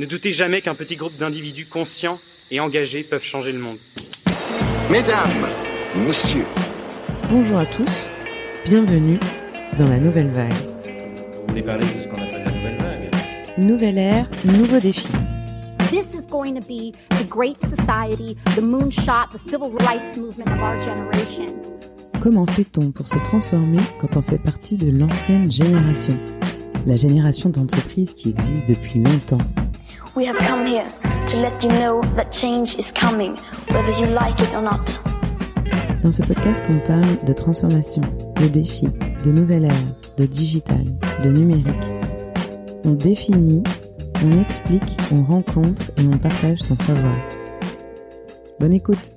Ne doutez jamais qu'un petit groupe d'individus conscients et engagés peuvent changer le monde. Mesdames, Messieurs. Bonjour à tous, bienvenue dans la nouvelle vague. Vous voulez parler de ce qu'on appelle la nouvelle vague Nouvelle ère, nouveau défi. This is going to be the great society, the moonshot, the civil rights movement of our generation. Comment fait-on pour se transformer quand on fait partie de l'ancienne génération? La génération d'entreprises qui existe depuis longtemps. We have come here to let you know that change is coming, whether you like it or not. Dans ce podcast, on parle de transformation, de défis, de nouvelle ère, de digital, de numérique. On définit, on explique, on rencontre et on partage son savoir. Bonne écoute